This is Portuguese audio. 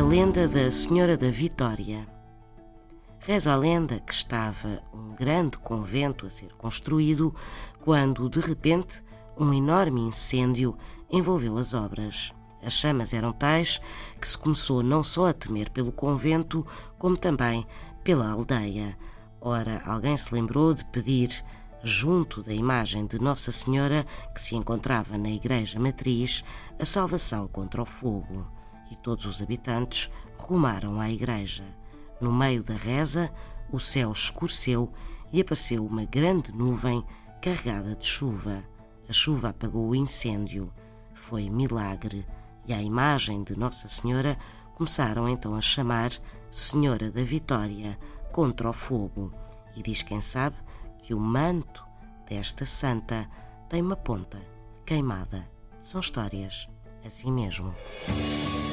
lenda da Senhora da Vitória. Reza a lenda que estava um grande convento a ser construído quando, de repente, um enorme incêndio envolveu as obras. As chamas eram tais que se começou não só a temer pelo convento, como também pela aldeia. Ora, alguém se lembrou de pedir, junto da imagem de Nossa Senhora que se encontrava na Igreja Matriz, a salvação contra o fogo e todos os habitantes rumaram à igreja. No meio da reza, o céu escureceu e apareceu uma grande nuvem carregada de chuva. A chuva apagou o incêndio. Foi milagre e à imagem de Nossa Senhora começaram então a chamar Senhora da Vitória contra o fogo. E diz quem sabe que o manto desta santa tem uma ponta queimada. São histórias assim mesmo.